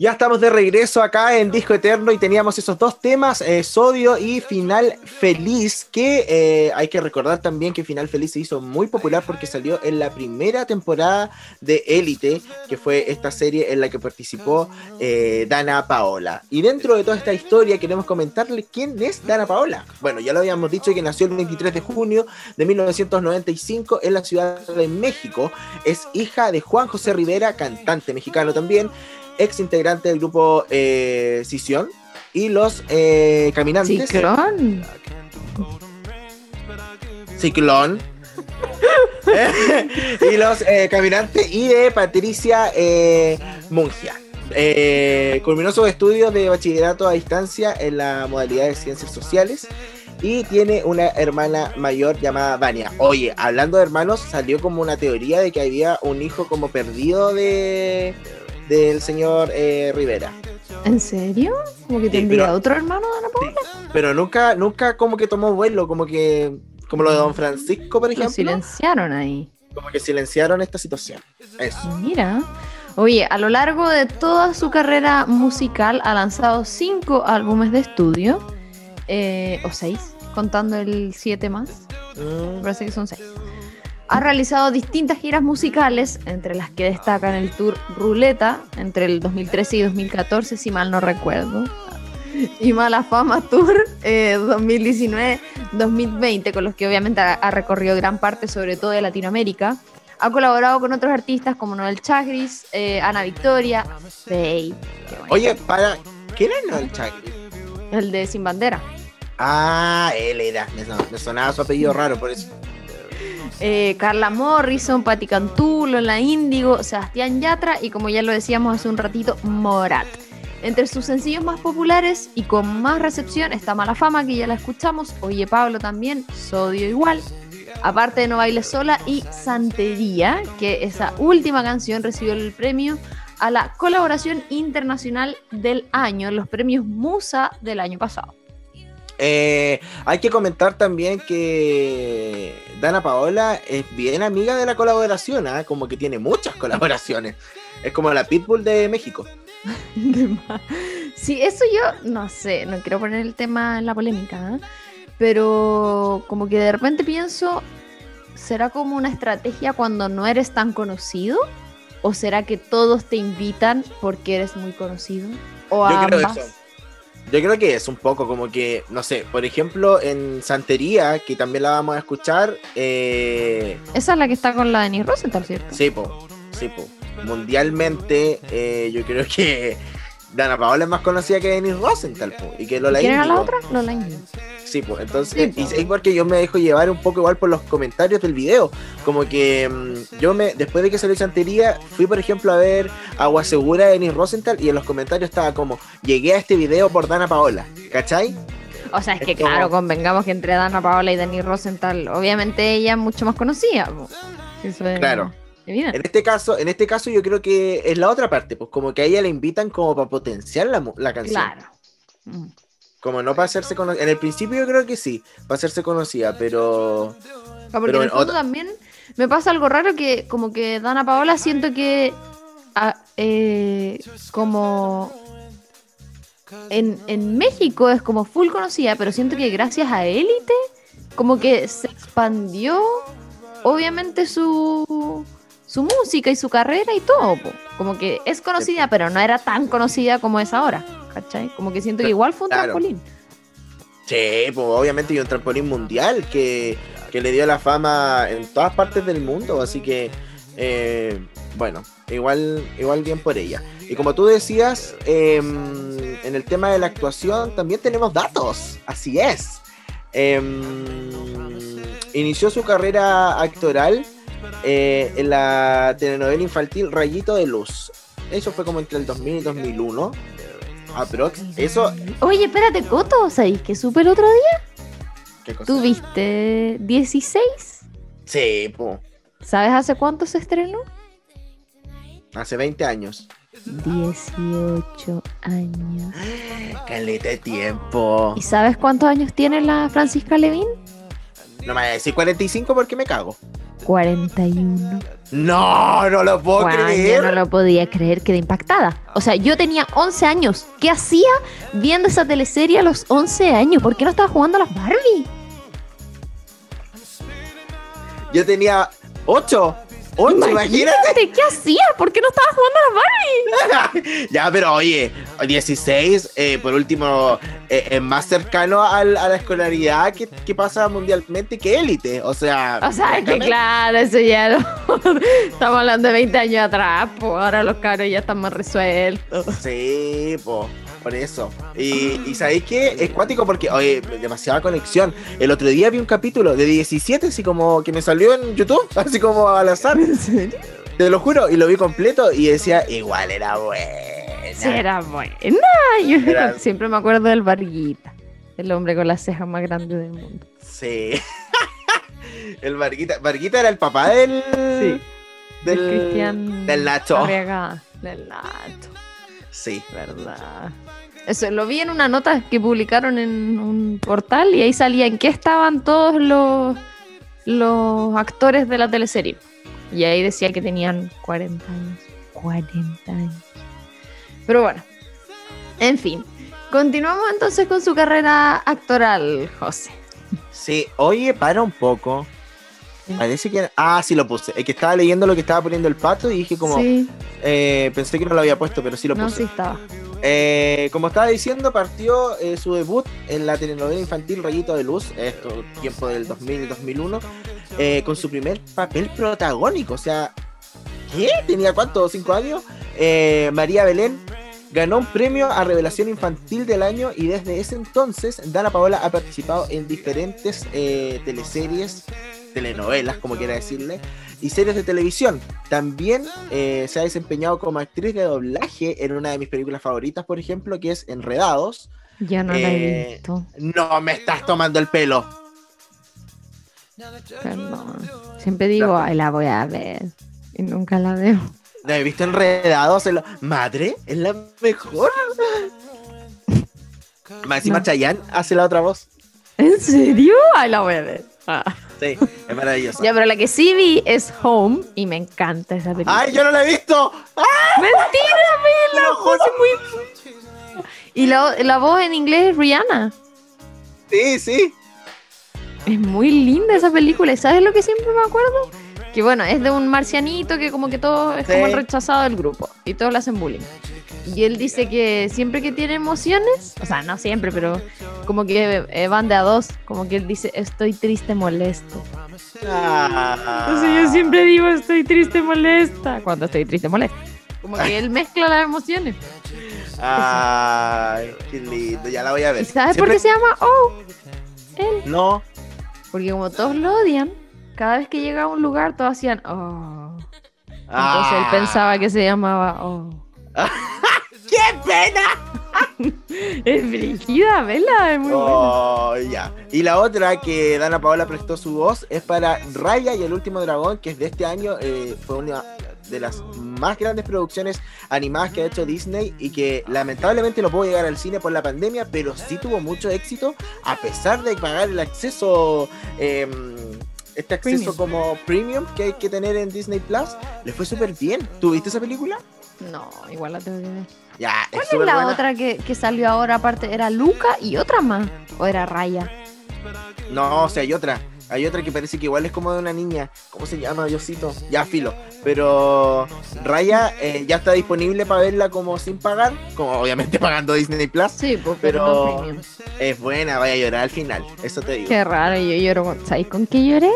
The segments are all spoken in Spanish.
Ya estamos de regreso acá en Disco Eterno y teníamos esos dos temas, Sodio y Final Feliz, que eh, hay que recordar también que Final Feliz se hizo muy popular porque salió en la primera temporada de Élite, que fue esta serie en la que participó eh, Dana Paola. Y dentro de toda esta historia queremos comentarle quién es Dana Paola. Bueno, ya lo habíamos dicho que nació el 23 de junio de 1995 en la Ciudad de México. Es hija de Juan José Rivera, cantante mexicano también ex integrante del grupo eh, Sisión y los eh, Caminantes. Ciclón. Ciclón. y los eh, Caminantes y de Patricia eh, Mungia. Eh, culminó sus estudios de bachillerato a distancia en la modalidad de ciencias sociales y tiene una hermana mayor llamada Vania. Oye, hablando de hermanos, salió como una teoría de que había un hijo como perdido de del señor eh, Rivera. ¿En serio? ¿Como que Sí, tendría pero- otro hermano de Ana Paula? Pero nunca, nunca como que tomó vuelo, como que, como lo de Don Francisco, por Lo ejemplo, silenciaron ahí. como que silenciaron esta situación. Eso. Mira. Oye, a lo largo de toda su carrera musical ha lanzado cinco álbumes de estudio, eh, o seis, contando el siete más. Mm, parece que son seis. Ha realizado distintas giras musicales, entre las que destacan el tour Ruleta entre el 2013 y 2014, si mal no recuerdo. Y Mala Fama Tour eh, 2019-2020, con los que obviamente ha, ha recorrido gran parte, sobre todo de Latinoamérica. Ha colaborado con otros artistas como Noel Chagris, eh, Ana Victoria, Faye, Oye, para. ¿Quién era Noel Chagrin? el de Sin Bandera. Ah, él era. Me sonaba su apellido raro, por eso. Eh, Carla Morrison, Patti Cantú, Lola Índigo, Sebastián Yatra y como ya lo decíamos hace un ratito, Morat. Entre sus sencillos más populares y con más recepción está Mala Fama, que ya la escuchamos, Oye Pablo también, Sodio igual, aparte de No Bailes Sola y Santería, que esa última canción recibió el premio a la colaboración internacional del año, los premios Musa del año pasado. Eh, hay que comentar también que Dana Paola es bien amiga de la colaboración, ¿ah? como que tiene muchas colaboraciones. Es como la Pitbull de México. Sí, eso yo no sé, no quiero poner el tema en la polémica, ¿eh? pero como que de repente pienso, ¿será como una estrategia cuando no eres tan conocido? ¿O será que todos te invitan porque eres muy conocido? ¿O Yo creo ambas? eso. Yo creo que es un poco como que, no sé, por ejemplo, en Santería, que también la vamos a escuchar, eh, Esa es la que está con la Denis Rosenthal, ¿cierto? sí, po, sí, po. Mundialmente, eh, yo creo que Dana Paola es más conocida que Denise Rosenthal, po, y que Lola ¿Quién era la otra? Lola Índigo. Sí, pues entonces, Sí, y es porque yo me dejo llevar un poco igual por los comentarios del video. Como que mm, yo me, después de que salió Santería, fui por ejemplo a ver Agua Segura de Denis Rosenthal y en los comentarios estaba como, llegué a este video por Dana Paola, ¿cachai? O sea, es que Es como- claro, convengamos que entre Dana Paola y Denis Rosenthal, obviamente ella es mucho más conocida. po. Eso es Claro. En este caso, en este caso yo creo que es la otra parte, pues como que a ella le invitan como para potenciar la, la canción. Claro. Mm. Como no para hacerse conocida. En el principio yo creo que sí, para hacerse conocida, pero... Ah, porque Pero en el fondo otra- también me pasa algo raro que como que Dana Paola siento que ah, eh, como en, en México es como full conocida, pero siento que gracias a Élite como que se expandió obviamente su su música y su carrera y todo. po. Como que es conocida, pero no era tan conocida como es ahora. ¿Cachai? Como que siento que igual fue un Claro. trampolín. Sí, pues obviamente y un trampolín mundial que, que le dio la fama en todas partes del mundo, así que eh, bueno, igual, igual bien por ella. Y como tú decías, em, en el tema de la actuación también tenemos datos, así es. Em, inició su carrera actoral eh, en la telenovela infantil Rayito de Luz. Eso fue como entre el 2000 y 2001. Aprox. Eso. Oye, espérate, Coto, ¿sabéis que supe el otro día? ¿Qué cosa? ¿Tuviste 16? Sí, po. ¿Sabes hace cuánto se estrenó? Hace 20 años. 18 años. Caleta de tiempo. ¿Y sabes cuántos años tiene la Francisca Levin? No me voy a decir 45 porque me cago. 41. No, no lo puedo Juan, creer. yo no lo podía creer, quedé impactada. O sea, yo tenía 11 años. ¿Qué hacía viendo esa teleserie a los 11 años? ¿Por qué no estaba jugando a las Barbie? Yo tenía 8. 8, imagínate. ¿Qué hacía? ¿Por qué no estaba jugando a las Barbie? ya, pero oye, 16, eh, por último, eh, es más cercano al- a la escolaridad que, que pasa mundialmente que élite. O sea, O sea, es que claro, eso ya no. Estamos hablando de 20 años atrás, pues ahora los caros ya están más resueltos. Sí, po, por eso. Y, y ¿sabéis qué? Es cuático porque, oye, demasiada conexión. El otro día vi un capítulo de 17, así como que me salió en YouTube, así como al azar. ¿En serio? Te lo juro, y lo vi completo y decía, igual era buena. Sí, era buena. Yo Era- siempre me acuerdo del Barguita, el hombre con las cejas más grandes del mundo. Sí. el Varguita. Varguita era el papá del. Sí. Del, Del Cristian del Nacho. Arriaga, Del Nacho, Sí. verdad. Eso lo vi en una nota que publicaron en un portal y ahí salía en qué estaban todos los, los actores de la teleserie. Y ahí decía que tenían 40 años. 40 años. Pero bueno, en fin. Continuamos entonces con su carrera actoral, José. Sí. Oye, para un poco. Parece que. Ah, sí lo puse. Es que estaba leyendo lo que estaba poniendo el pato y dije como. sí, eh, pensé que no lo había puesto, pero sí lo no, puse. sí estaba. Eh, como estaba diciendo, partió eh, su debut en la telenovela infantil Rayito de Luz, esto tiempo del 2000 y 2001, eh, con su primer papel protagónico. O sea, ¿qué? ¿Tenía cuánto? ¿Cinco años? Eh, María Belén ganó un premio a Revelación Infantil del año y desde ese entonces Dana Paola ha participado en diferentes teleseries, telenovelas, como quiera decirle, y series de televisión. También eh, se ha desempeñado como actriz de doblaje en una de mis películas favoritas, por ejemplo, que es Enredados. Ya no la he Eh, visto. No me estás tomando el pelo. Perdón. Siempre digo, ay, la voy a ver. Y nunca la veo. ¿No he visto Enredados? En lo- Madre, es la mejor. Más encima No. Chayanne hace la otra voz. ¿En serio? Ay, la voy a ver. Ah. Sí, es maravillosa. Ya, pero la que sí vi es Home y me encanta esa película. ¡Ay, yo no la he visto! ¡Mentira, Te lo juro. Y la, la voz en inglés es Rihanna. Sí, sí. Es muy linda esa película. ¿Y sabes lo que siempre me acuerdo? Que bueno, es de un marcianito que como que todo es como el rechazado del grupo. Y todos le hacen bullying. Y él dice que siempre que tiene emociones, o sea, no siempre, pero como que eh, van de a dos. Como que él dice, estoy triste, molesto. Ah. Entonces yo siempre digo, estoy triste, molesta. Cuando estoy triste, molesta. Como que él mezcla las emociones. Ay, qué lindo. Ya la voy a ver. ¿Y sabes por qué se llama Oh? Él. No. Porque como todos lo odian, cada vez que llega a un lugar todos hacían Oh. Entonces él Ah. pensaba que se llamaba Oh. ¡Qué pena! Es brígida, vela, es muy buena. Oh, ya. Y la otra que Dana Paola prestó su voz es para Raya y el último dragón, que es de este año. eh, fue una de las más grandes producciones animadas que ha hecho Disney y que lamentablemente no pudo llegar al cine por la pandemia, pero sí tuvo mucho éxito a pesar de pagar el acceso. eh, este acceso Premium. como premium que hay que tener en Disney Plus, le fue súper bien. ¿Tuviste esa película? No, igual la tengo que ver. Ya, ¿Cuál es súper la buena. otra que, que salió ahora aparte? ¿Era Luca y otra más? ¿O era Raya? No, o sea, hay otra. Hay otra que parece que igual es como de una niña. ¿Cómo se llama, Diosito? Ya, filo. Pero Raya eh, ya está disponible para verla como sin pagar. Como obviamente pagando Disney Plus. Sí, pues, Pero- no. Es buena, vaya a llorar al final. Eso te digo. Qué raro, yo lloro con... ¿Sabes con qué lloré?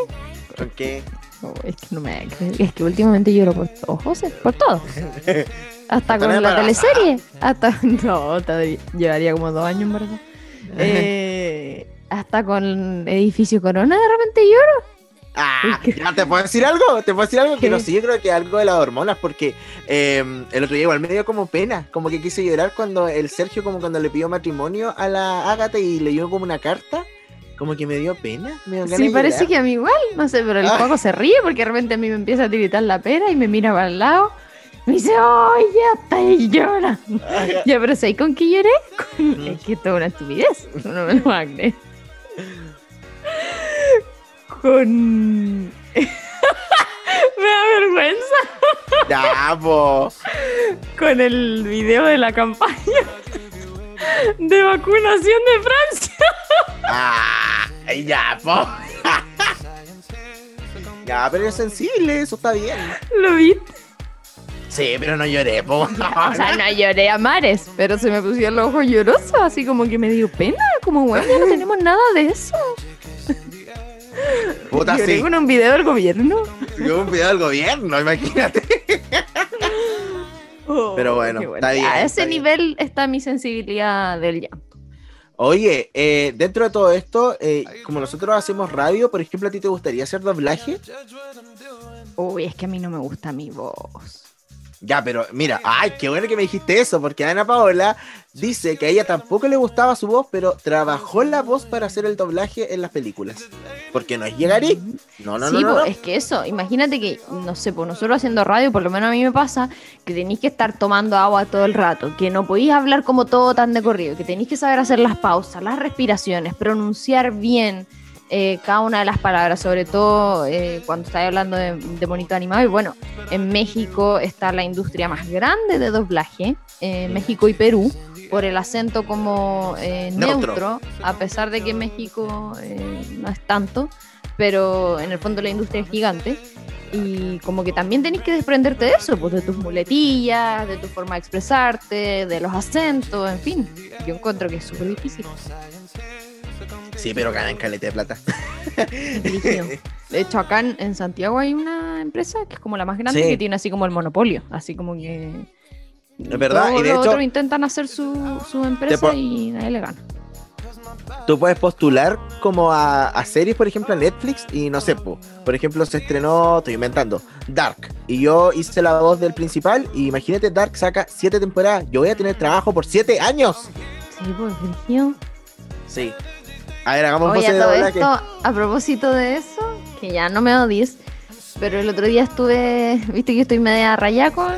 Porque Oh, es que no me. Es que últimamente lloro por todo, José, por todo. Hasta con la teleserie. Hasta. No, te- llevaría como dos años, en verdad. Eh, hasta con Edificio Corona de repente lloro. Ah, ya te puedo decir algo, te puedo decir algo que ¿Qué? no sé, yo creo que algo de las hormonas, porque eh, el otro día igual me dio como pena, como que quise llorar cuando el Sergio, como cuando le pidió matrimonio a la Ágata y leyó como una carta, como que me dio pena. Me dio Sí, parece que a mí igual. No sé, pero el Ah. Paco se ríe porque de repente a mí me empieza a tiritar la pera y me mira para el lado. Me dice, ¡ay, ya está! Y llora. Ya, pero ¿sabes con qué lloré? Con- Es que esto es una estupidez. No me lo a creer. Con. Me da vergüenza Ya, po. con el video de la campaña de vacunación de Francia. Ah, ya, po. Ya, pero es sensible, eso está bien. ¿Lo viste? Sí, pero no lloré, po. O sea, no lloré a mares, pero se me pusieron los ojos llorosos, así como que me dio pena, como bueno, ya no tenemos nada de eso. Puta, Lloré sí. con un video del gobierno. Yo un video del gobierno, imagínate. Pero bueno, está bien, A está ese bien. nivel está mi sensibilidad del llanto. Oye, eh, dentro de todo esto, eh, como nosotros hacemos radio, por ejemplo, ¿a ti te gustaría hacer doblaje? Uy, es que a mí no me gusta mi voz. Ya, pero mira, ay, qué bueno que me dijiste eso, porque Ana Paola dice que a ella tampoco le gustaba su voz, pero trabajó la voz para hacer el doblaje en las películas. Porque no es llegarí. No, no, sí, no, no, po, no. es que eso, imagínate que, no sé, pues nosotros haciendo radio, por lo menos a mí me pasa, que tenéis que estar tomando agua todo el rato, que no podéis hablar como todo tan de corrido, que tenéis que saber hacer las pausas, las respiraciones, pronunciar bien eh, cada una de las palabras, sobre todo eh, cuando estáis hablando de, de bonito animado. Y bueno, en México está la industria más grande de doblaje, eh, México y Perú. Por el acento como eh, Neutro. neutro, a pesar de que México eh, no es tanto, pero en el fondo la industria es gigante. Y como que también tenés que desprenderte de eso, pues de tus muletillas, de tu forma de expresarte, de los acentos, en fin. Yo encuentro que es súper difícil. Sí, pero ganan caleta de plata. De hecho, acá en, en Santiago hay una empresa que es como la más grande Sí. que tiene así como el monopolio. Así como que. Es verdad, todos y de los hecho- otros intentan hacer su, su empresa y nadie le gana. Tú puedes postular como a, a series, por ejemplo, a Netflix, y no sé, po, por ejemplo, se estrenó, estoy inventando, Dark. Y yo hice la voz del principal, y imagínate, Dark saca siete temporadas. Yo voy a tener trabajo por siete años. Sí, pues, brígido. Sí. A ver, hagamos Oye, de esto, a propósito de eso, que ya no me odies, pero el otro día estuve, viste que yo estoy media rayada con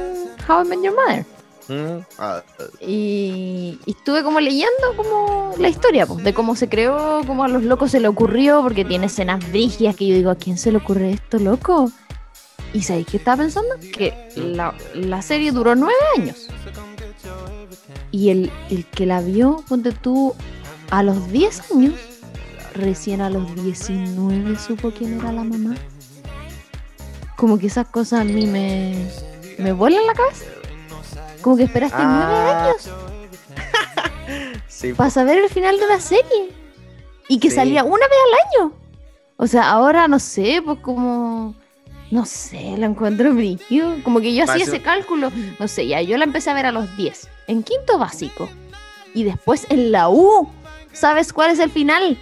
How I Met Your Mother. Mm, ah, Y, y estuve como leyendo como la historia, pues, de cómo se creó, cómo a los locos se le ocurrió, porque tiene escenas brígidas que yo digo, ¿a quién se le ocurre esto, loco? ¿Y sabéis qué estaba pensando? Que la, la serie duró nueve años. Y el, el que la vio, ponte tú, a los 10 años, recién a los 19 supo quién era la mamá. Como que esas cosas a mí me, me vuelan la cabeza. Como que esperaste nueve Ah. años sí, para saber el final de la serie. Y que Sí. salía una vez al año. O sea, ahora no sé, pues como. No sé, la encuentro brillo. Como que yo hacía ese cálculo. No sé, ya yo la empecé a ver a los 10. En quinto básico. Y después en la U. ¿Sabes cuál es el final?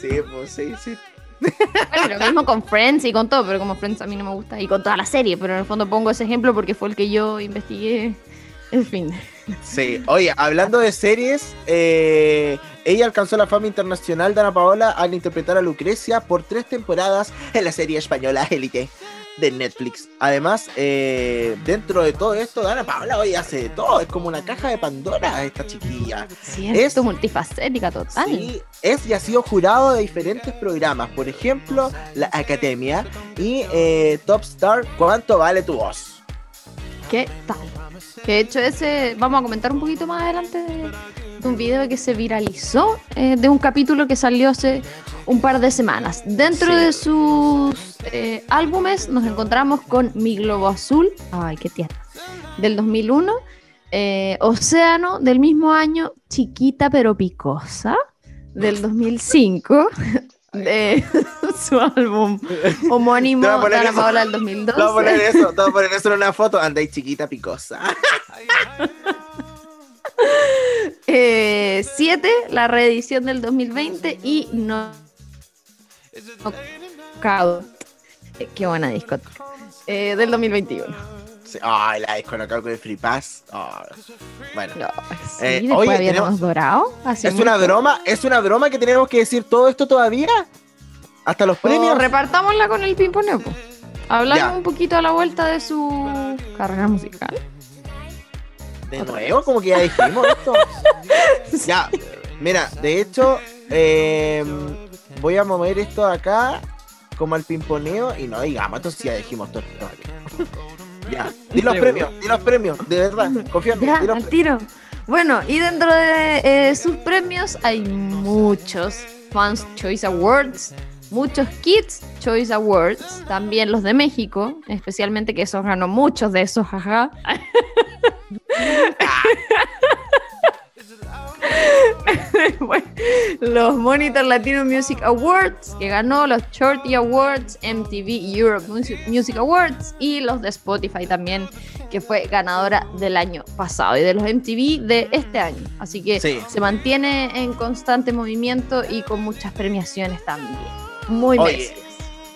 Sí, pues sí, sí. Bueno, lo mismo con Friends y con todo, pero como Friends a mí no me gusta. Y con toda la serie, pero en el fondo pongo ese ejemplo porque fue el que yo investigué el fin. Sí, oye, hablando de series, eh, ella alcanzó la fama internacional de Ana Paola al interpretar a Lucrecia por tres temporadas en la serie española Élite de Netflix. Además, eh, dentro de todo esto, Ana Paola hoy hace de todo, es como una caja de Pandora esta chiquilla. Sí, Es- es multifacética total. Sí, es y ha sido jurado de diferentes programas, por ejemplo, la Academia y eh, Top Star, ¿cuánto vale tu voz? ¿Qué tal? Que de hecho ese, vamos a comentar un poquito más adelante de, de un video que se viralizó eh, de un capítulo que salió hace un par de semanas. Dentro Sí. de sus eh, álbumes nos encontramos con Mi Globo Azul, ay, qué tierna, del 2001, eh, Océano del mismo año, Chiquita pero Picosa, del 2005. De su álbum homónimo de Ana. Paola del 2012. Te voy a poner eso, te voy a poner eso en una foto, andáis chiquita picosa. Eh, siete, la reedición del 2020 y no Knockout. Eh, Qué buena discoteca. Eh, del 2021. Sí, Ay, la disco Knockout con el Free Pass. Ah, bueno. No, sí, Eh, habíamos tenemos- dorado. hace ¿Es una broma? ¿Es una broma que tenemos que decir todo esto todavía? ¿Hasta los O premios? repartámosla con el pimponeo. po. Hablando Ya. un poquito a la vuelta de su carrera musical. De nuevo, como que ya dijimos esto. ya, mira, de hecho, eh, voy a mover esto de acá como al pimponeo y no digamos, entonces ya dijimos todo. ya, di los premios, di los premios, de verdad, confía en mí. Ya, di los al tiro. Bueno, y dentro de eh, sus premios hay muchos Fans Choice Awards, muchos Kids Choice Awards, también los de México, especialmente que esos ganó muchos de esos, jaja. Bueno, los Monitor Latino Music Awards, que ganó los Shorty Awards, MTV Europe Music, Awards y los de Spotify también, que fue ganadora del año pasado y de los MTV de este año. Así que Sí. se mantiene en constante movimiento y con muchas premiaciones también. Muy Oye, merecidas.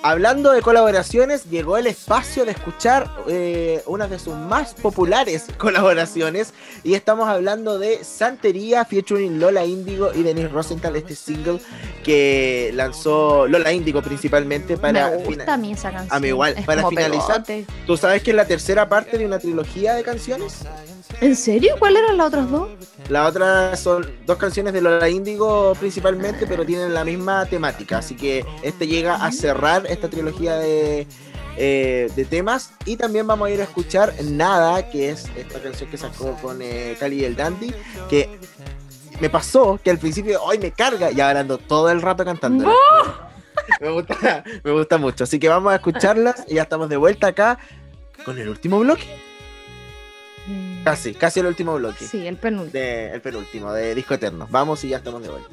Hablando de colaboraciones, llegó el espacio de escuchar eh, una de sus más populares colaboraciones. Y estamos hablando de Santería, featuring Lola Índigo y Denise Rosenthal, este single que lanzó Lola Índigo principalmente para. Me gusta a mí esa canción. A mí igual, Es para finalizar. pegote. ¿Tú sabes que es la tercera parte de una trilogía de canciones? ¿En serio? ¿Cuáles eran las otras dos? La otra son dos canciones de Lola Índigo principalmente, pero tienen la misma temática. Así que este llega a cerrar esta trilogía de, eh, de temas. Y también vamos a ir a escuchar Nada, que es esta canción que sacó con eh, Cali y el Dandy. Que me pasó que al principio hoy me carga y ahora ando todo el rato cantando. Me gusta, me gusta mucho. Así que vamos a escucharlas y ya estamos de vuelta acá con el último bloque. Casi, casi el último bloque Sí, el penúltimo. de, el penúltimo, de Disco Eterno. Vamos y ya estamos de vuelta.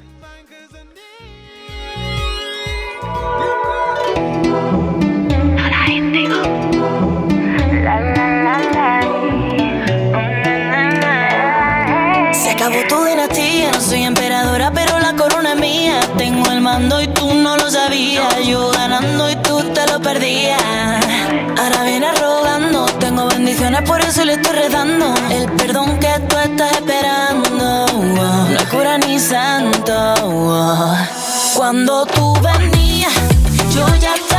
Se acabó tu dinastía, no soy emperadora, pero la corona es mía. Tengo el mando y tú no lo sabías. Yo ganando y tú te lo perdías. Ahora vienes rogando, bendiciones, por eso le estoy rezando. El perdón que tú estás esperando, no es cura ni santo. Cuando tú venías, yo ya estaba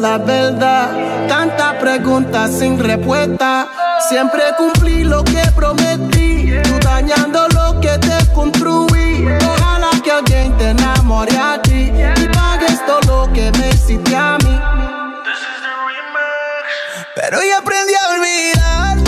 la verdad. Tanta pregunta sin respuesta. Siempre cumplí lo que prometí. Tú dañando lo que te construí. Ojalá que alguien te enamore a ti. Y pagues todo lo que me hiciste a mí. Pero ya aprendí a olvidarte.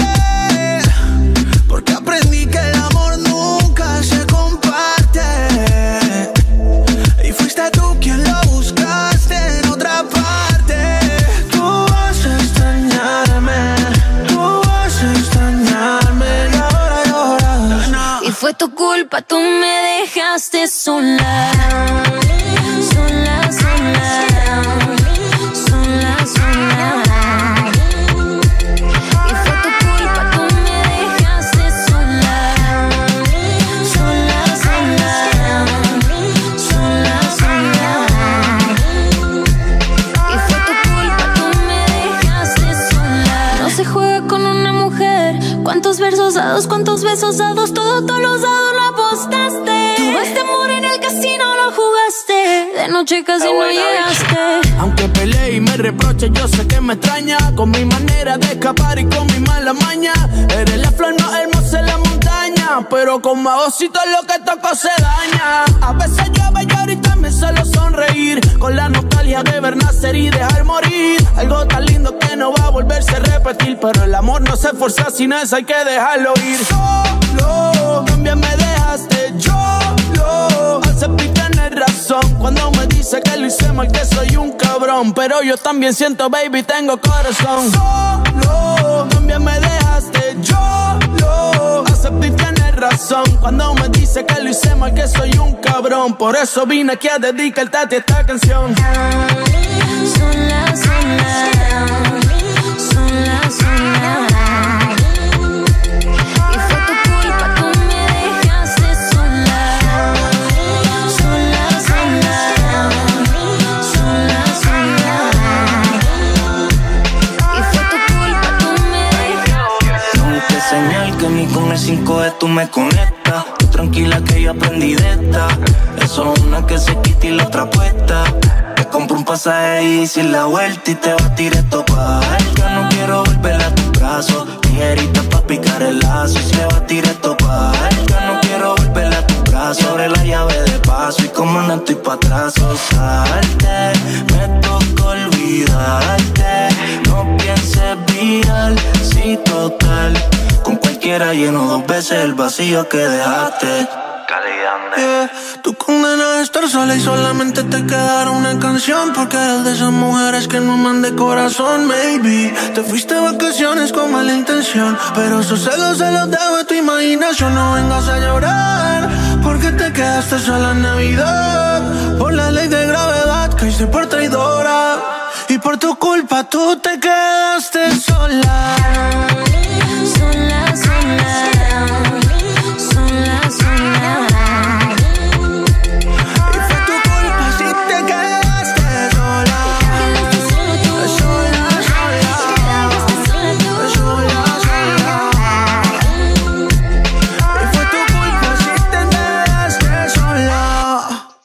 Dejaste sola. Sola, sola. Sola, sola. Y fue tu culpa, tú me dejaste sola. Sola, sola. Sola, sola. Y fue tu culpa, tú me dejaste sola. No se juega con una mujer. ¿Cuántos versos dados, cuántos besos dados? Todo, todos los dados noche casi no llegaste. Aunque peleé y me reproche, yo sé que me extraña. Con mi manera de escapar y con mi mala maña. Eres la flor más hermosa en la montaña. Pero con magocito lo que toco se daña. A veces llueve y ahorita me suelo sonreír. Con la nostalgia de ver nacer y dejar morir. Algo tan lindo que no va a volverse a repetir. Pero el amor no se forza sin eso, hay que dejarlo ir. Solo, también me dejaste. Yo lo acepté tener razón. Cuando dice que lo hice mal, que soy un cabrón. Pero yo también siento, baby, tengo corazón. Solo, también me dejaste. Yo lo acepté y tener razón. Cuando me dice que lo hice mal, que soy un cabrón. Por eso vine aquí a dedicarte a esta canción. Sola. Sola, 5 de tú me conectas. Tú tranquila que yo aprendí de esta. Eso es una que se quita y la otra puesta. Te compro un pasaje y sin la vuelta y te vas directo pa' alta. No quiero volver a tus brazos. Tijerita pa' picar el lazo y se va directo pa' No quiero volver a tus brazos. Sobre la llave de paso y como no estoy pa' atrás. O salte, me toca olvidarte. No pienses viral, si total. Con cualquiera lleno dos veces el vacío que dejaste. Yeah. Tú condenas estar sola y solamente te quedará una canción Porque eres de esas mujeres que no aman de corazón, maybe. Te fuiste de vacaciones con mala intención Pero esos celos se los dejo a tu imaginación. No vengas a llorar Porque te quedaste sola en Navidad. Por la ley de gravedad caíste por traidora Y por tu culpa tú te quedaste sola. Sola,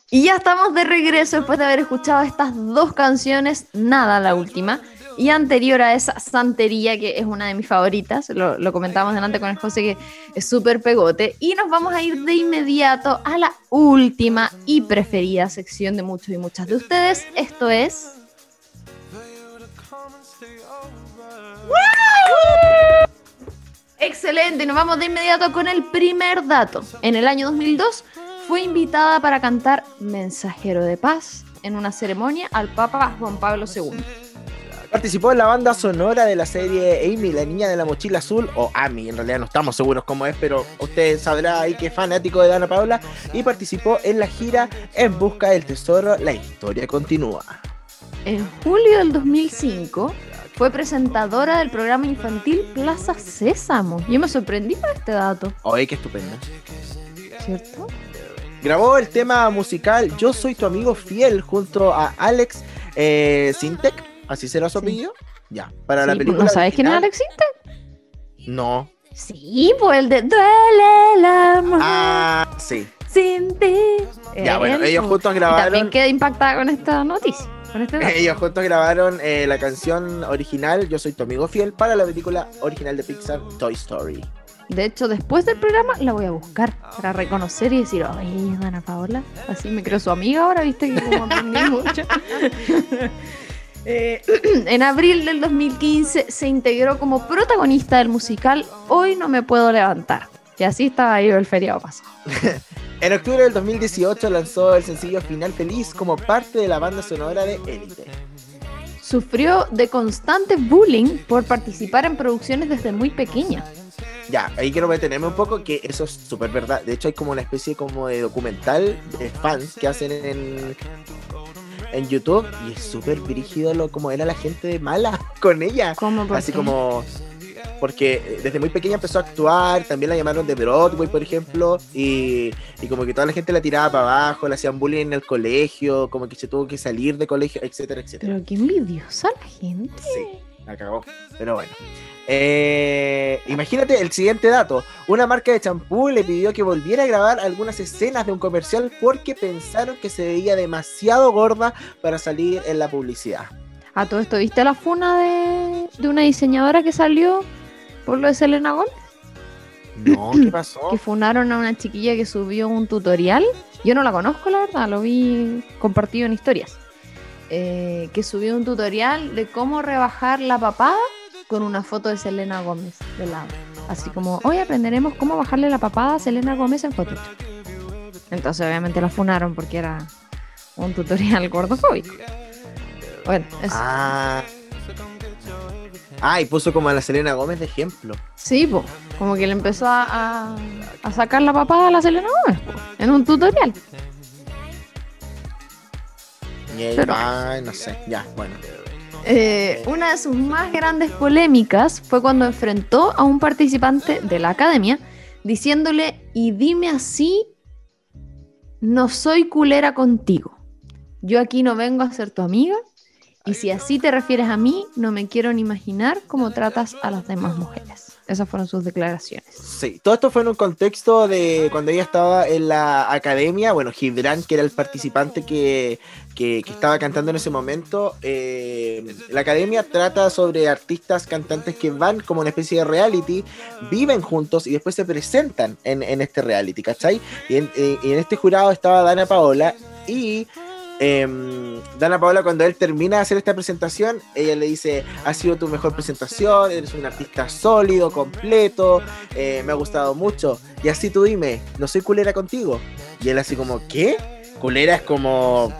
Y ya estamos de regreso después de haber escuchado estas dos canciones, nada la última, y anterior a esa Santería, que es una de mis favoritas, lo, lo comentábamos delante con el José, que es súper pegote, y nos vamos a ir de inmediato a la última y preferida sección de muchos y muchas de ustedes, esto es... Excelente, nos vamos de inmediato con el primer dato. En el año 2002 fue invitada para cantar Mensajero de Paz en una ceremonia al Papa Juan Pablo II. Participó en la banda sonora de la serie Amy, la niña de la mochila azul, o Amy, en realidad no estamos seguros cómo es, pero usted sabrá ahí que es fanático de Dana Paula, y participó en la gira En Busca del Tesoro, la historia continúa. En julio del 2005 fue presentadora del programa infantil Plaza Sésamo. Yo me sorprendí por este dato, Oye, qué estupenda. ¿cierto? Grabó el tema musical Yo soy tu amigo fiel junto a Alex eh, Sintek, así será su apellido. Ya, para la película. ¿No sabes quién es Alex Sintek? No, Sí, pues el de Duele el amor Ah, sí. sin ti. Ya, bueno, ellos pues. juntos Y también grabaron. quedé impactada con esta noticia. Este. Ellos juntos grabaron eh, la canción original Yo soy tu amigo fiel para la película original de Pixar Toy Story. De hecho, después del programa la voy a buscar para reconocer y decir, oye, ella es Dana Paola. Así me creo su amiga ahora, viste que como aprendí mucho. Eh, en abril del 2015 se integró como protagonista del musical Hoy no me puedo levantar. Y así estaba ahí el feriado pasado. En octubre del 2018 lanzó el sencillo Final Feliz como parte de la banda sonora de Elite. Sufrió de constante bullying por participar en producciones desde muy pequeña. Ya, ahí quiero detenerme un poco, que eso es súper verdad. De hecho, hay como una especie como de documental de fans que hacen en, en YouTube y es súper brígido lo como era la gente mala con ella. ¿Cómo? ¿Por Así qué? como... Porque desde muy pequeña empezó a actuar, también la llamaron de Broadway, por ejemplo, y, y como que toda la gente la tiraba para abajo, le hacían bullying en el colegio, como que se tuvo que salir de colegio, etcétera, etcétera. Pero qué envidiosa la gente. Sí, la cagó. Pero bueno. Eh, imagínate el siguiente dato. Una marca de champú le pidió que volviera a grabar algunas escenas de un comercial porque pensaron que se veía demasiado gorda para salir en la publicidad. A todo esto, ¿viste la funa de, de una diseñadora que salió por lo de Selena Gómez? No, ¿qué pasó? Que funaron a una chiquilla que subió un tutorial. Yo no la conozco, la verdad, lo vi compartido en historias. Eh, que subió un tutorial de cómo rebajar la papada con una foto de Selena Gómez de lado. Así como, hoy aprenderemos cómo bajarle la papada a Selena Gómez en Photoshop. Entonces, obviamente, la funaron porque era un tutorial gordofóbico. Bueno, eso. Ah. Ah, y puso como a la Selena Gómez de ejemplo. Sí, po, como que le empezó a, a- a sacar la papada a la Selena Gómez po, en un tutorial. No sé, ya, bueno. Eh, una de sus más grandes polémicas fue cuando enfrentó a un participante de la academia diciéndole, y dime así, no soy culera contigo. Yo aquí no vengo a ser tu amiga, y si así te refieres a mí, no me quiero ni imaginar cómo tratas a las demás mujeres. Esas fueron sus declaraciones. Sí, todo esto fue en un contexto de cuando ella estaba en la academia. Bueno, Gibran, que era el participante que, que- estaba cantando en ese momento. eh, la academia trata sobre artistas, cantantes que van como una especie de reality, viven juntos y después se presentan en, en este reality, ¿cachai? Y en, eh, y en este jurado estaba Dana Paola y. em, Dana Paola cuando él termina de hacer esta presentación, ella le dice, ha sido tu mejor presentación, eres un artista sólido, completo, eh, me ha gustado mucho. Y así tú dime, no soy culera contigo. Y él así como, ¿qué? Culera es como...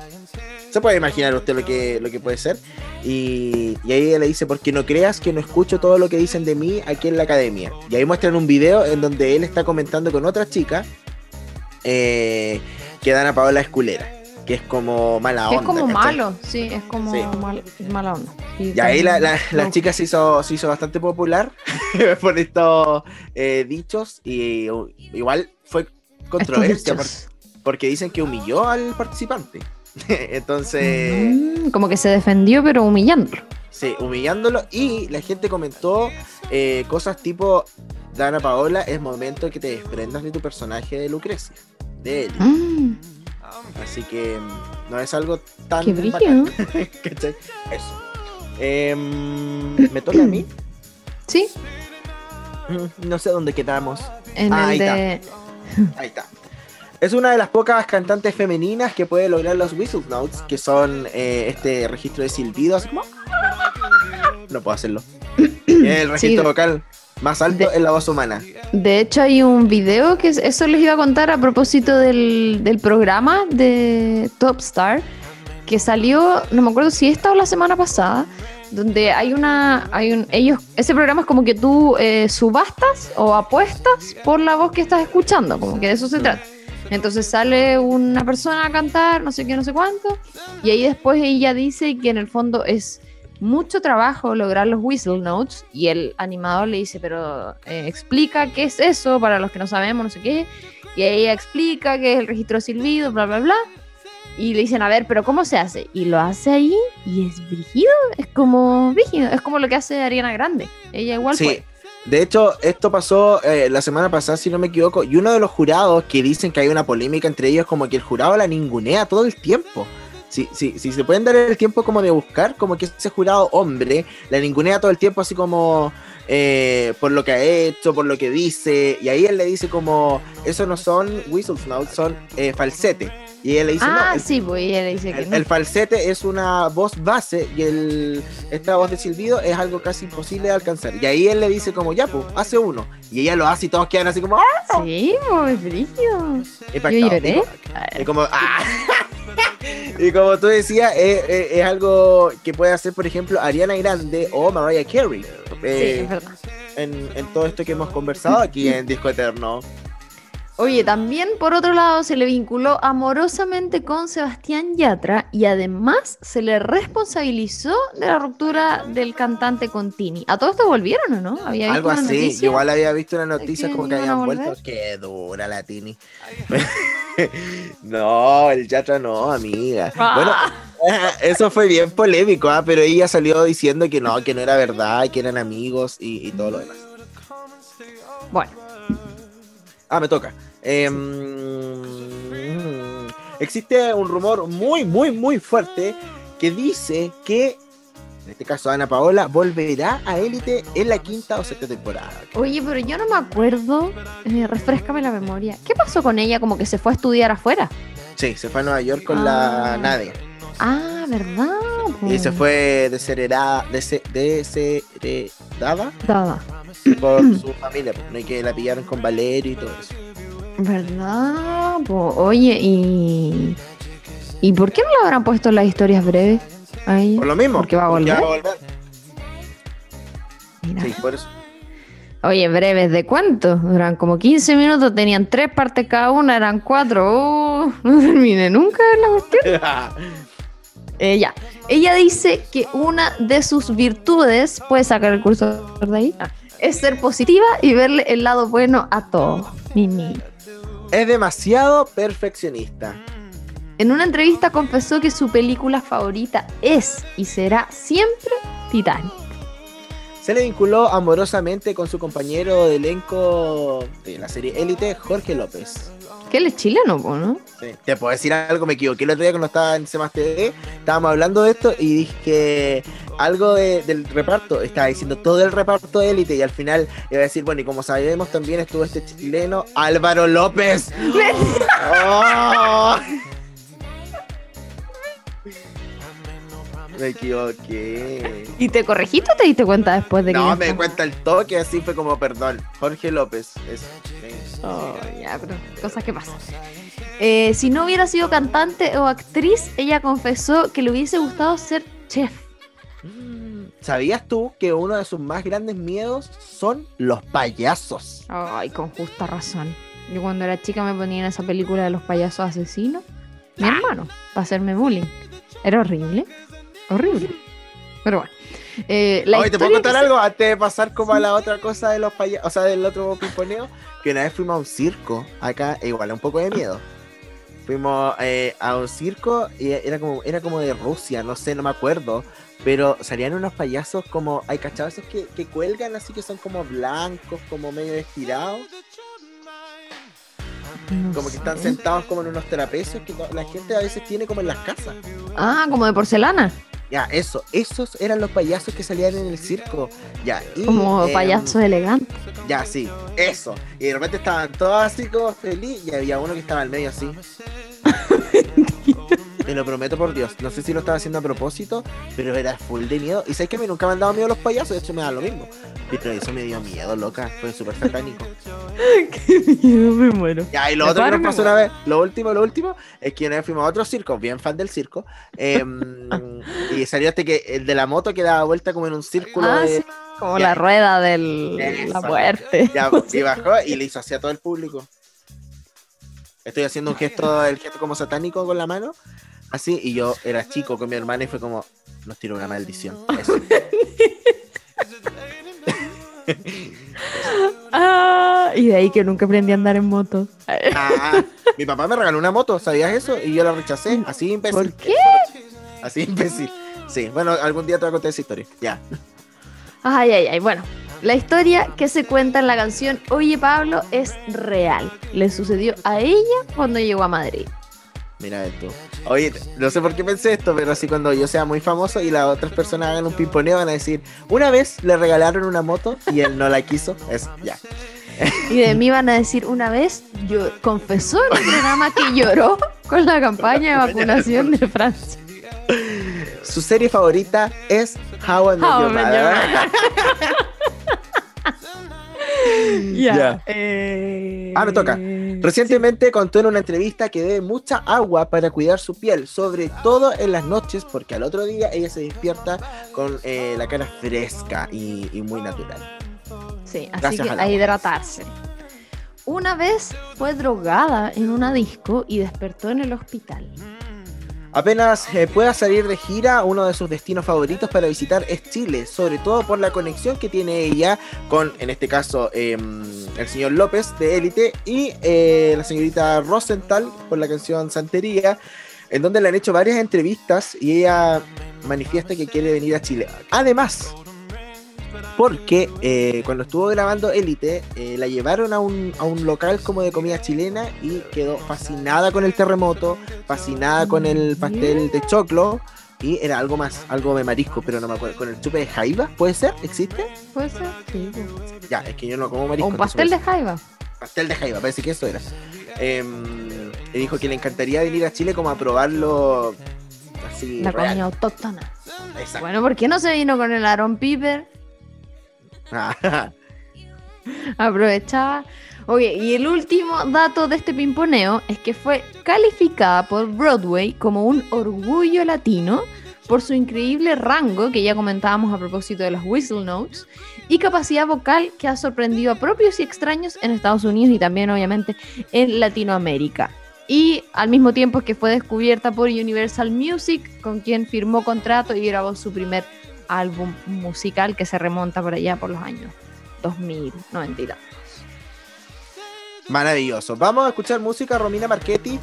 Se puede imaginar usted lo que, lo que puede ser. Y, y ahí ella le dice, porque no creas que no escucho todo lo que dicen de mí aquí en la academia. Y ahí muestran un video en donde él está comentando con otra chica eh, que Dana Paola es culera. Que es como mala onda. es como ¿cachai? malo, sí, es como Sí. mal- mala onda. Y Y ahí la, la- la chica se hizo, se hizo bastante popular por estos eh, dichos y igual fue controversia por- porque dicen que humilló al participante. Entonces, Mm, como que se defendió, pero humillándolo. sí, humillándolo y la gente comentó eh, cosas tipo, Dana Paola, es momento que te desprendas de tu personaje de Lucrecia, de él. Mm, Así que mm, no es algo tan... qué brillo. ¿cachai? Eso. Em, ¿Me toca a mí? Sí, Mm, No sé dónde quedamos. en Ah, el ahí de. Ahí está. Es una de las pocas cantantes femeninas que puede lograr los whistle notes, que son eh, este registro de silbido, así como... No puedo hacerlo. El registro Sí. vocal más alto De- en la voz humana. De hecho, hay un video que es- eso les iba a contar a propósito del, del programa de Top Star que salió, no me acuerdo si esta o la semana pasada, donde hay una, hay un, ellos, ese programa es como que tú eh, subastas o apuestas por la voz que estás escuchando, como que de eso se Mm. trata. Entonces sale una persona a cantar, no sé qué, no sé cuánto, y ahí después ella dice que en el fondo es mucho trabajo lograr los whistle notes y el animador le dice, pero eh, explica qué es eso para los que no sabemos, no sé qué. Y ella explica que es el registro silbido, bla, bla, bla. Y le dicen, a ver, pero ¿cómo se hace? Y lo hace ahí y es brígido, es como brígido, es como lo que hace Ariana Grande. Ella igual Sí. fue. De hecho, esto pasó eh, la semana pasada, si no me equivoco, y uno de los jurados que dicen que hay una polémica entre ellos, como que el jurado la ningunea todo el tiempo. Si, si, si se pueden dar el tiempo como de buscar, como que ese jurado hombre la ningunea todo el tiempo, así como eh, por lo que ha hecho, por lo que dice, y ahí él le dice como, eso no son whistles, no, son eh, falsete. Y él le dice, Ah, no, el- sí, pues y ella le dice que el, no. el falsete es una voz base y el, esta voz de silbido es algo casi imposible de alcanzar. Y ahí él le dice como, ya, pues, hace uno. Y ella lo hace y todos quedan así como, ¡ah! Sí, pues, brígido. Yo lloré. Y como- ¡ah! y como tú decías, es, es- es algo que puede hacer, por ejemplo, Ariana Grande o Mariah Carey. Sí, eh, es verdad. en, en todo esto que hemos conversado aquí en Disco Eterno. Oye, también por otro lado se le vinculó amorosamente con Sebastián Yatra y además se le responsabilizó de la ruptura del cantante con Tini. ¿A todo esto volvieron o no? Había Algo así. noticia. Igual había visto una noticia como que habían vuelto. Qué dura la Tini. no, el Yatra no, amiga. Bueno, Ah. eso fue bien polémico, ¿ah? pero ella salió diciendo que no, que no era verdad, que eran amigos y, y todo lo demás. Bueno, Ah, me toca. Em, existe un rumor muy, muy, muy fuerte que dice que, en este caso Ana Paola, volverá a Élite en la quinta o sexta temporada. oye, pero yo no me acuerdo. Eh, refrescame la memoria. ¿Qué pasó con ella? Como que se fue a estudiar afuera. Sí, se fue a Nueva York con Ah. la Nadia. Ah, ¿verdad? Y se fue desheredada, dese- desheredada Dada. por su familia, pues, ¿no? y que la pillaron con Valerio y todo eso. ¿Verdad? po? Oye, ¿y. ¿Y por qué no le habrán puesto las historias breves? Ahí. Por lo mismo. Porque va a volver. Mira. Sí, por eso. Oye, breves de cuánto? Duran como 15 minutos, tenían tres partes cada una, eran cuatro. Oh, no terminé nunca la cuestión. Eh, ya. Ella dice que una de sus virtudes, puede sacar el cursor de ahí, Ah, es ser positiva y verle el lado bueno a todo. Mimi. Es demasiado perfeccionista. En una entrevista confesó que su película favorita es y será siempre Titanic. Se le vinculó amorosamente con su compañero de elenco de la serie Élite, Jorge López. Que él es chileno, po, ¿no? Sí. Te puedo decir algo, me equivoqué el otro día cuando estaba en CMAS TV, estábamos hablando de esto y dije algo de- del reparto, estaba diciendo todo el reparto de élite y al final iba a decir, bueno, y como sabemos también estuvo este chileno, Álvaro López. ¡Oh! Me equivoqué. ¿Y te corregiste o te diste cuenta después de que No, me di cuenta el toque, así fue como, perdón, Jorge López. Es, es- Oh, ya, pero cosas que pasan. Eh, si no hubiera sido cantante o actriz, ella confesó que le hubiese gustado ser chef. ¿Sabías tú que uno de sus más grandes miedos son los payasos? Ay, con justa razón. Yo cuando era chica me ponía en esa película de los payasos asesinos. Mi Ah. hermano, para hacerme bullying. Era horrible. Horrible. Pero bueno. Eh, la Oye, ¿te puedo contar se- algo antes de pasar como a la otra cosa de los payasos, o sea, del otro pimponeo? Que una vez fuimos a un circo, acá, e igual, un poco de miedo. Fuimos eh, a un circo y era como, era como de Rusia, no sé, no me acuerdo. Pero salían unos payasos como, hay cachados esos que, que cuelgan así que son como blancos, como medio estirados, No como que están sentados como en unos trapecios que la gente a veces tiene como en las casas. Ah, como de porcelana. Ya, eso, esos eran los payasos que salían en el circo. Ya, y, Como em, payasos elegantes. Ya, sí, eso. Y de repente estaban todos así como feliz y había uno que estaba al medio así. Te lo prometo por Dios. No sé si lo estaba haciendo a propósito, pero era full de miedo. Y sabes que a mí nunca me han dado miedo los payasos, de hecho me da lo mismo. Pero eso me dio miedo, loca. Fue súper satánico. Qué miedo, me muero. Ya, y lo Me otro que nos pasó una vez, lo último, lo último, es que una vez fuimos a otro circo, bien fan del circo. em, y salió este que el de la moto que daba vuelta como en un círculo Ah, de. sí, como Ya. la rueda de la muerte. Ya, y bajó y le hizo hacia todo el público. Estoy haciendo un gesto, el gesto como satánico con la mano. Así, y yo era chico con mi hermana y fue como, nos tiró una maldición. Eso. Ah, y de ahí que nunca aprendí a andar en moto. Ah, mi papá me regaló una moto, ¿sabías eso? Y yo la rechacé, así imbécil. ¿Por qué? Así imbécil. Sí, bueno, algún día te voy a contar esa historia. Ya. Ay, ay, ay. Bueno, La historia que se cuenta en la canción Oye Pablo es real. Le sucedió a ella cuando llegó a Madrid. Mira esto. Oye, no sé por qué pensé esto, pero así cuando yo sea muy famoso y las otras personas hagan un pimponeo van a decir, una vez le regalaron una moto y él no la quiso, es ya. Y de mí van a decir una vez, yo confesó en el programa que lloró con la campaña de vacunación de Francia. Su serie favorita es How I Met Your Mother. Ya. Ya. eh, Ah, me toca. Recientemente contó en una entrevista que bebe mucha agua para cuidar su piel, sobre todo en las noches, porque al otro día ella se despierta con eh, la cara fresca y, y muy natural. Sí, así Gracias que a agua. hidratarse. Una vez fue drogada en una disco y despertó en el hospital. Apenas eh, pueda salir de gira, uno de sus destinos favoritos para visitar es Chile, sobre todo por la conexión que tiene ella con, en este caso, em, el señor López de Élite y eh, la señorita Rosenthal por la canción Santería, en donde le han hecho varias entrevistas y ella manifiesta que quiere venir a Chile. Además, porque eh, cuando estuvo grabando Élite, eh, la llevaron a un, a un local como de comida chilena y quedó fascinada con el terremoto, fascinada con el pastel de choclo y era algo más, algo de marisco, pero no me acuerdo. ¿Con el chupe de jaiba? ¿Puede ser? ¿Existe? ¿Puede ser? Sí. Ya, es que yo no como O marisco. un entonces pastel de jaiba. Pastel de jaiba, parece que eso era. Em, y dijo que le encantaría venir a Chile como a probarlo así. La real. comida autóctona. Exacto. Bueno, ¿por qué no se vino con el Aaron Piper? Aprovechaba. Oye, y el último dato de este pimponeo es que fue calificada por Broadway como un orgullo latino por su increíble rango, que ya comentábamos a propósito de los Whistle Notes, y capacidad vocal que ha sorprendido a propios y extraños en Estados Unidos y también obviamente en Latinoamérica. Y al mismo tiempo que fue descubierta por Universal Music, con quien firmó contrato y grabó su primer álbum musical que se remonta por allá por los años 2090 y tantos. Maravilloso. Vamos a escuchar música Romina Marchetti.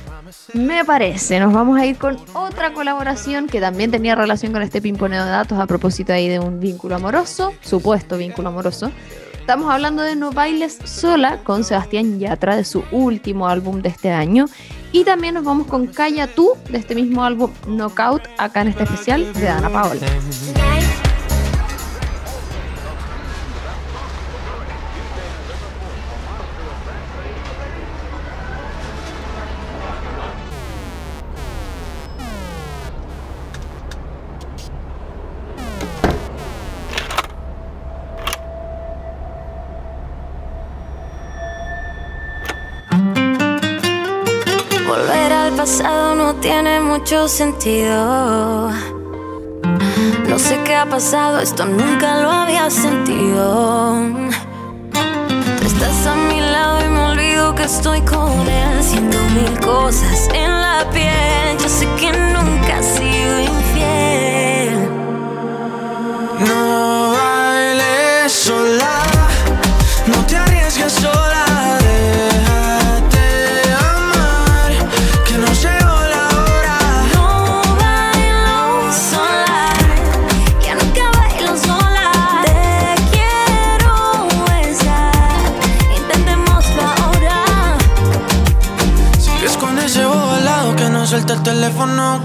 Me parece, nos vamos a ir con otra colaboración que también tenía relación con este pimponeo de datos a propósito ahí de un vínculo amoroso, supuesto vínculo amoroso. Estamos hablando de No Bailes Sola con Sebastián Yatra de su último álbum de este año. Y también nos vamos con Calla Tú de este mismo álbum Knockout acá en este especial de Ana Paola. Sentido. No sé qué ha pasado, esto nunca lo había sentido. Tú estás a mi lado y me olvido que estoy con él. Siendo mil cosas en la piel.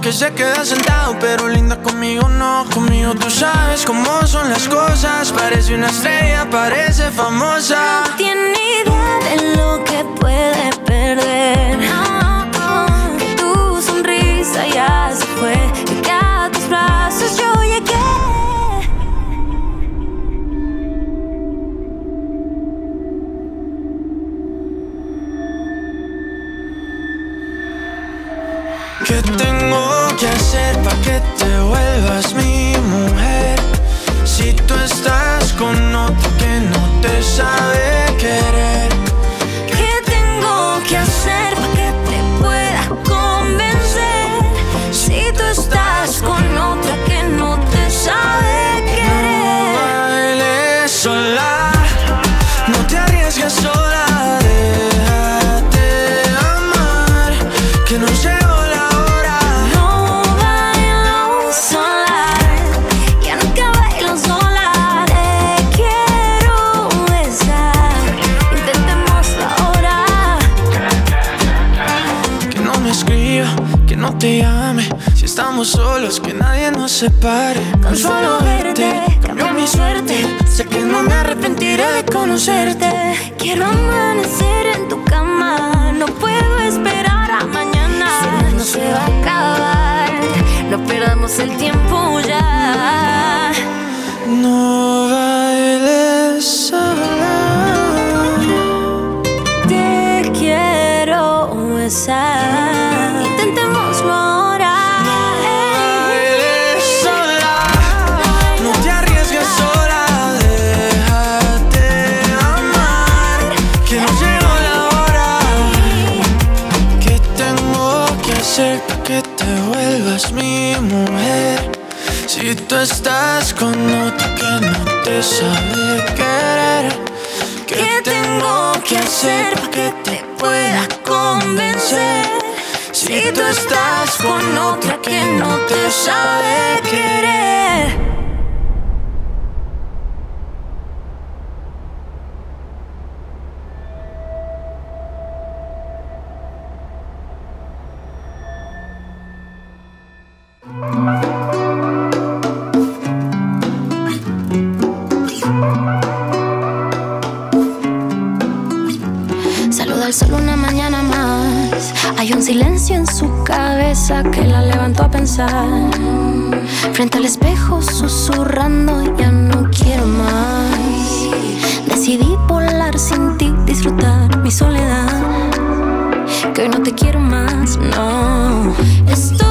Que se queda sentado, pero linda conmigo no. Conmigo tú sabes cómo son las cosas, parece una estrella, parece famosa. No tiene idea de lo que puede perder. Tu sonrisa ya se fue te vuelvas mi mujer? Si tú estás con otro que no te sabe separe. Con solo verte, cambió mi suerte. Sé que no me arrepentiré de conocerte. Quiero amanecer en tu cama. No puedo esperar a mañana. No se va a acabar. No perdamos el tiempo ya. No bailes sola. Te quiero besar. Tú estás con otro que no te sabe querer. ¿Qué tengo que hacer para que te pueda convencer? Si tú estás con otra que no te sabe querer. Que la levantó a pensar. Frente al espejo susurrando, ya no quiero más. Decidí volar sin ti, disfrutar mi soledad. Que hoy no te quiero más, no. Estoy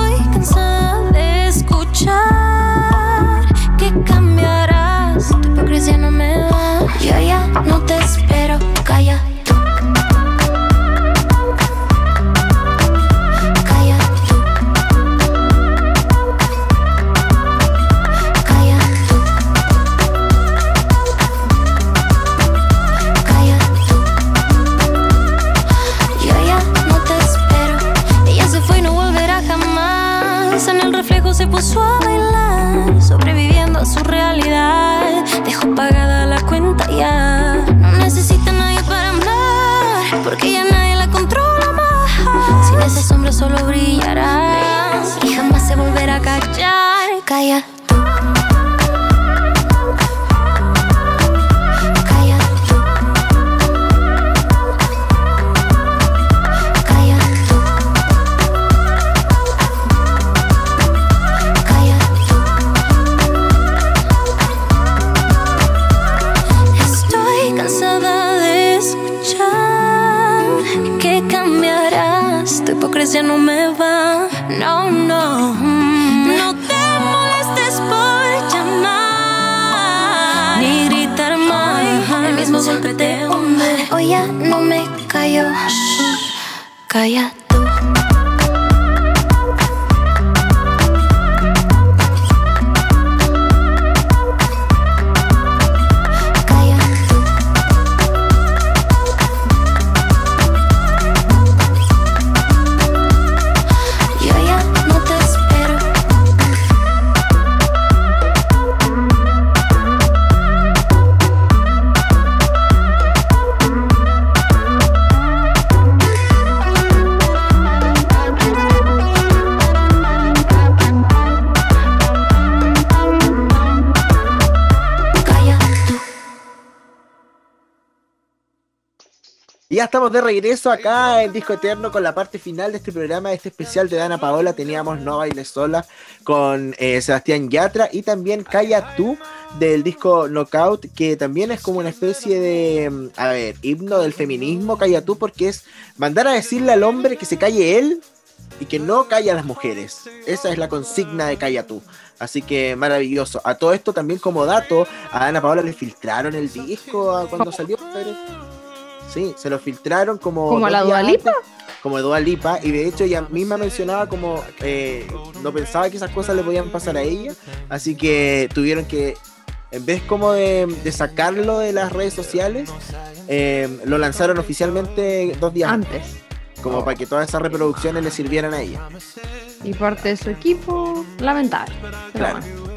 bailar, sobreviviendo a su realidad. Dejó pagada la cuenta ya. No necesita nadie para amar, porque ya nadie la controla más. Sin esa sombra solo brillará y jamás se volverá a callar. Calla ya no me callo. Y ya estamos de regreso acá en Disco Eterno con la parte final de este programa, de este especial de Dana Paola. Teníamos No Bailes Sola con eh, Sebastián Yatra y también Calla Tú del disco Knockout, que también es como una especie de, mm, a ver, himno del feminismo, Calla Tú, porque es mandar a decirle al hombre que se calle él y que no calle a las mujeres. Esa es la consigna de Calla Tú. Así que maravilloso. A todo esto también como dato, a Ana Paola le filtraron el disco cuando salió. pero- Sí, se lo filtraron como. ¿Como dos la días Dua Lipa? antes, Como Dua Lipa. Y de hecho ella misma mencionaba como eh, no pensaba que esas cosas le podían pasar a ella. Así que tuvieron que, en vez como de, de sacarlo de las redes sociales, eh, lo lanzaron oficialmente dos días antes. Antes. Como para que todas esas reproducciones le sirvieran a ella. Y parte de su equipo, lamentable. Claro. bueno.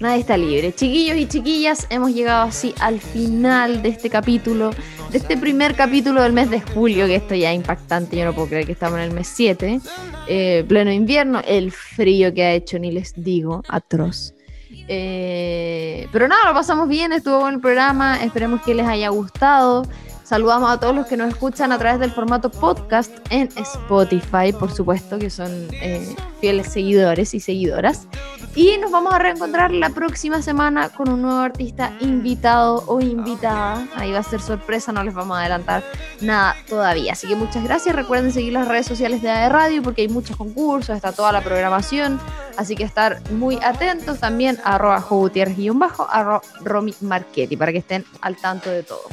Nadie está libre. Chiquillos y chiquillas, hemos llegado así al final de este capítulo. De este primer capítulo del mes de julio, que esto ya es impactante, yo no puedo creer que estamos en el mes 7, eh, pleno invierno, el frío que ha hecho, ni les digo, atroz. Eh, pero nada, lo pasamos bien, estuvo buen programa, esperemos que les haya gustado. Saludamos a todos los que nos escuchan a través del formato podcast en Spotify, por supuesto, que son eh, fieles seguidores y seguidoras. Y nos vamos a reencontrar la próxima semana con un nuevo artista invitado o invitada. Ahí va a ser sorpresa, no les vamos a adelantar nada todavía. Así que muchas gracias. Recuerden seguir las redes sociales de AE Radio porque hay muchos concursos, está toda la programación. Así que estar muy atentos también a arroba bajo arroba Romy Marchetti para que estén al tanto de todo.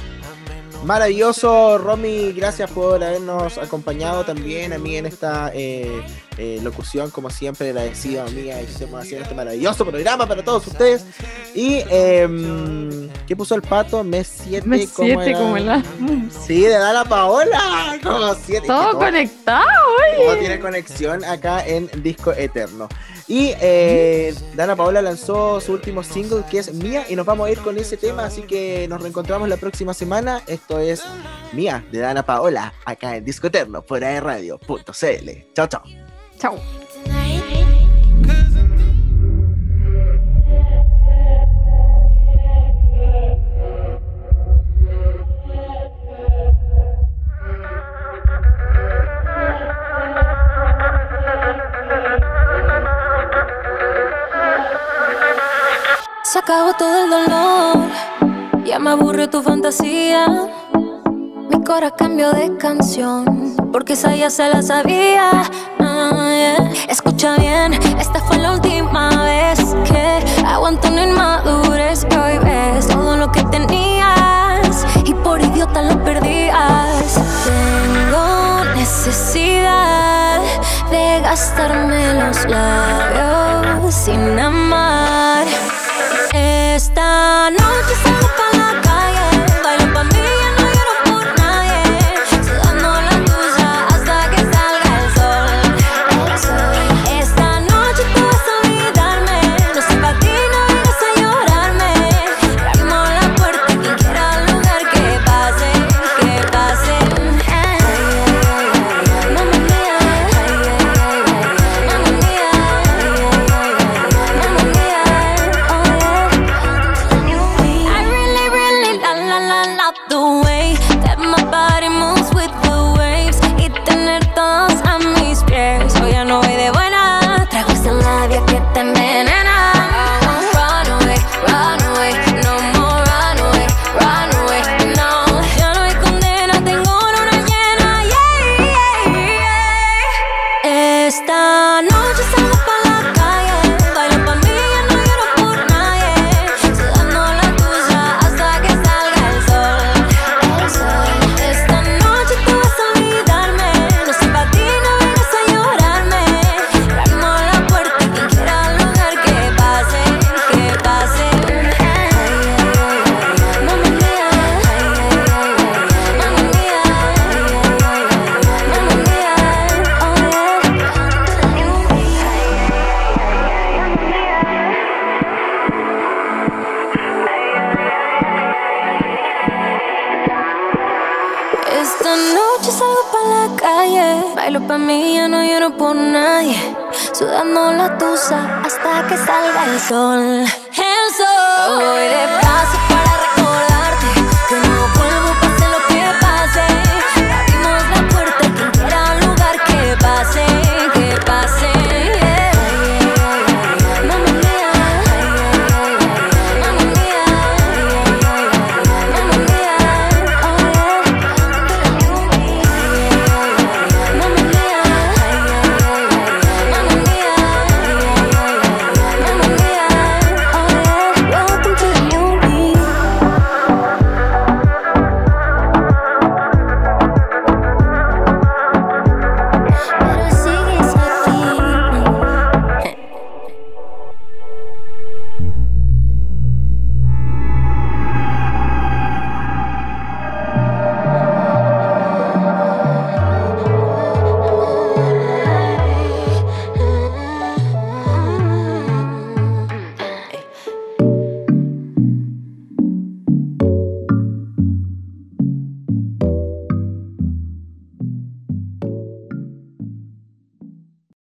Maravilloso, Romy, gracias por habernos acompañado también a mí en esta eh, eh, locución, como siempre, agradecido a mí y estamos haciendo este maravilloso programa para todos ustedes. Y, eh, ¿qué puso el pato? Mes 7, Mes ¿cómo 7 era? como la... Sí, de Dana Paola, como 7. Todo conectado, Todo oye. tiene conexión acá en Disco Eterno. Y eh, Dana Paola lanzó su último single que es Mía y nos vamos a ir con ese tema, así que nos reencontramos la próxima semana. Esto es Mía de Dana Paola acá en Disco Eterno por aerradio.cl. Chao, chao. Se acabó todo el dolor, ya me aburrió tu fantasía. Mi cora cambió de canción, porque esa ya se la sabía. Ah. Escucha bien, esta fue la última vez que aguanto una inmadurez. Hoy ves todo lo que tenías y por idiota lo perdías. Tengo necesidad de gastarme los labios sin amar. Hasta que salga el sol.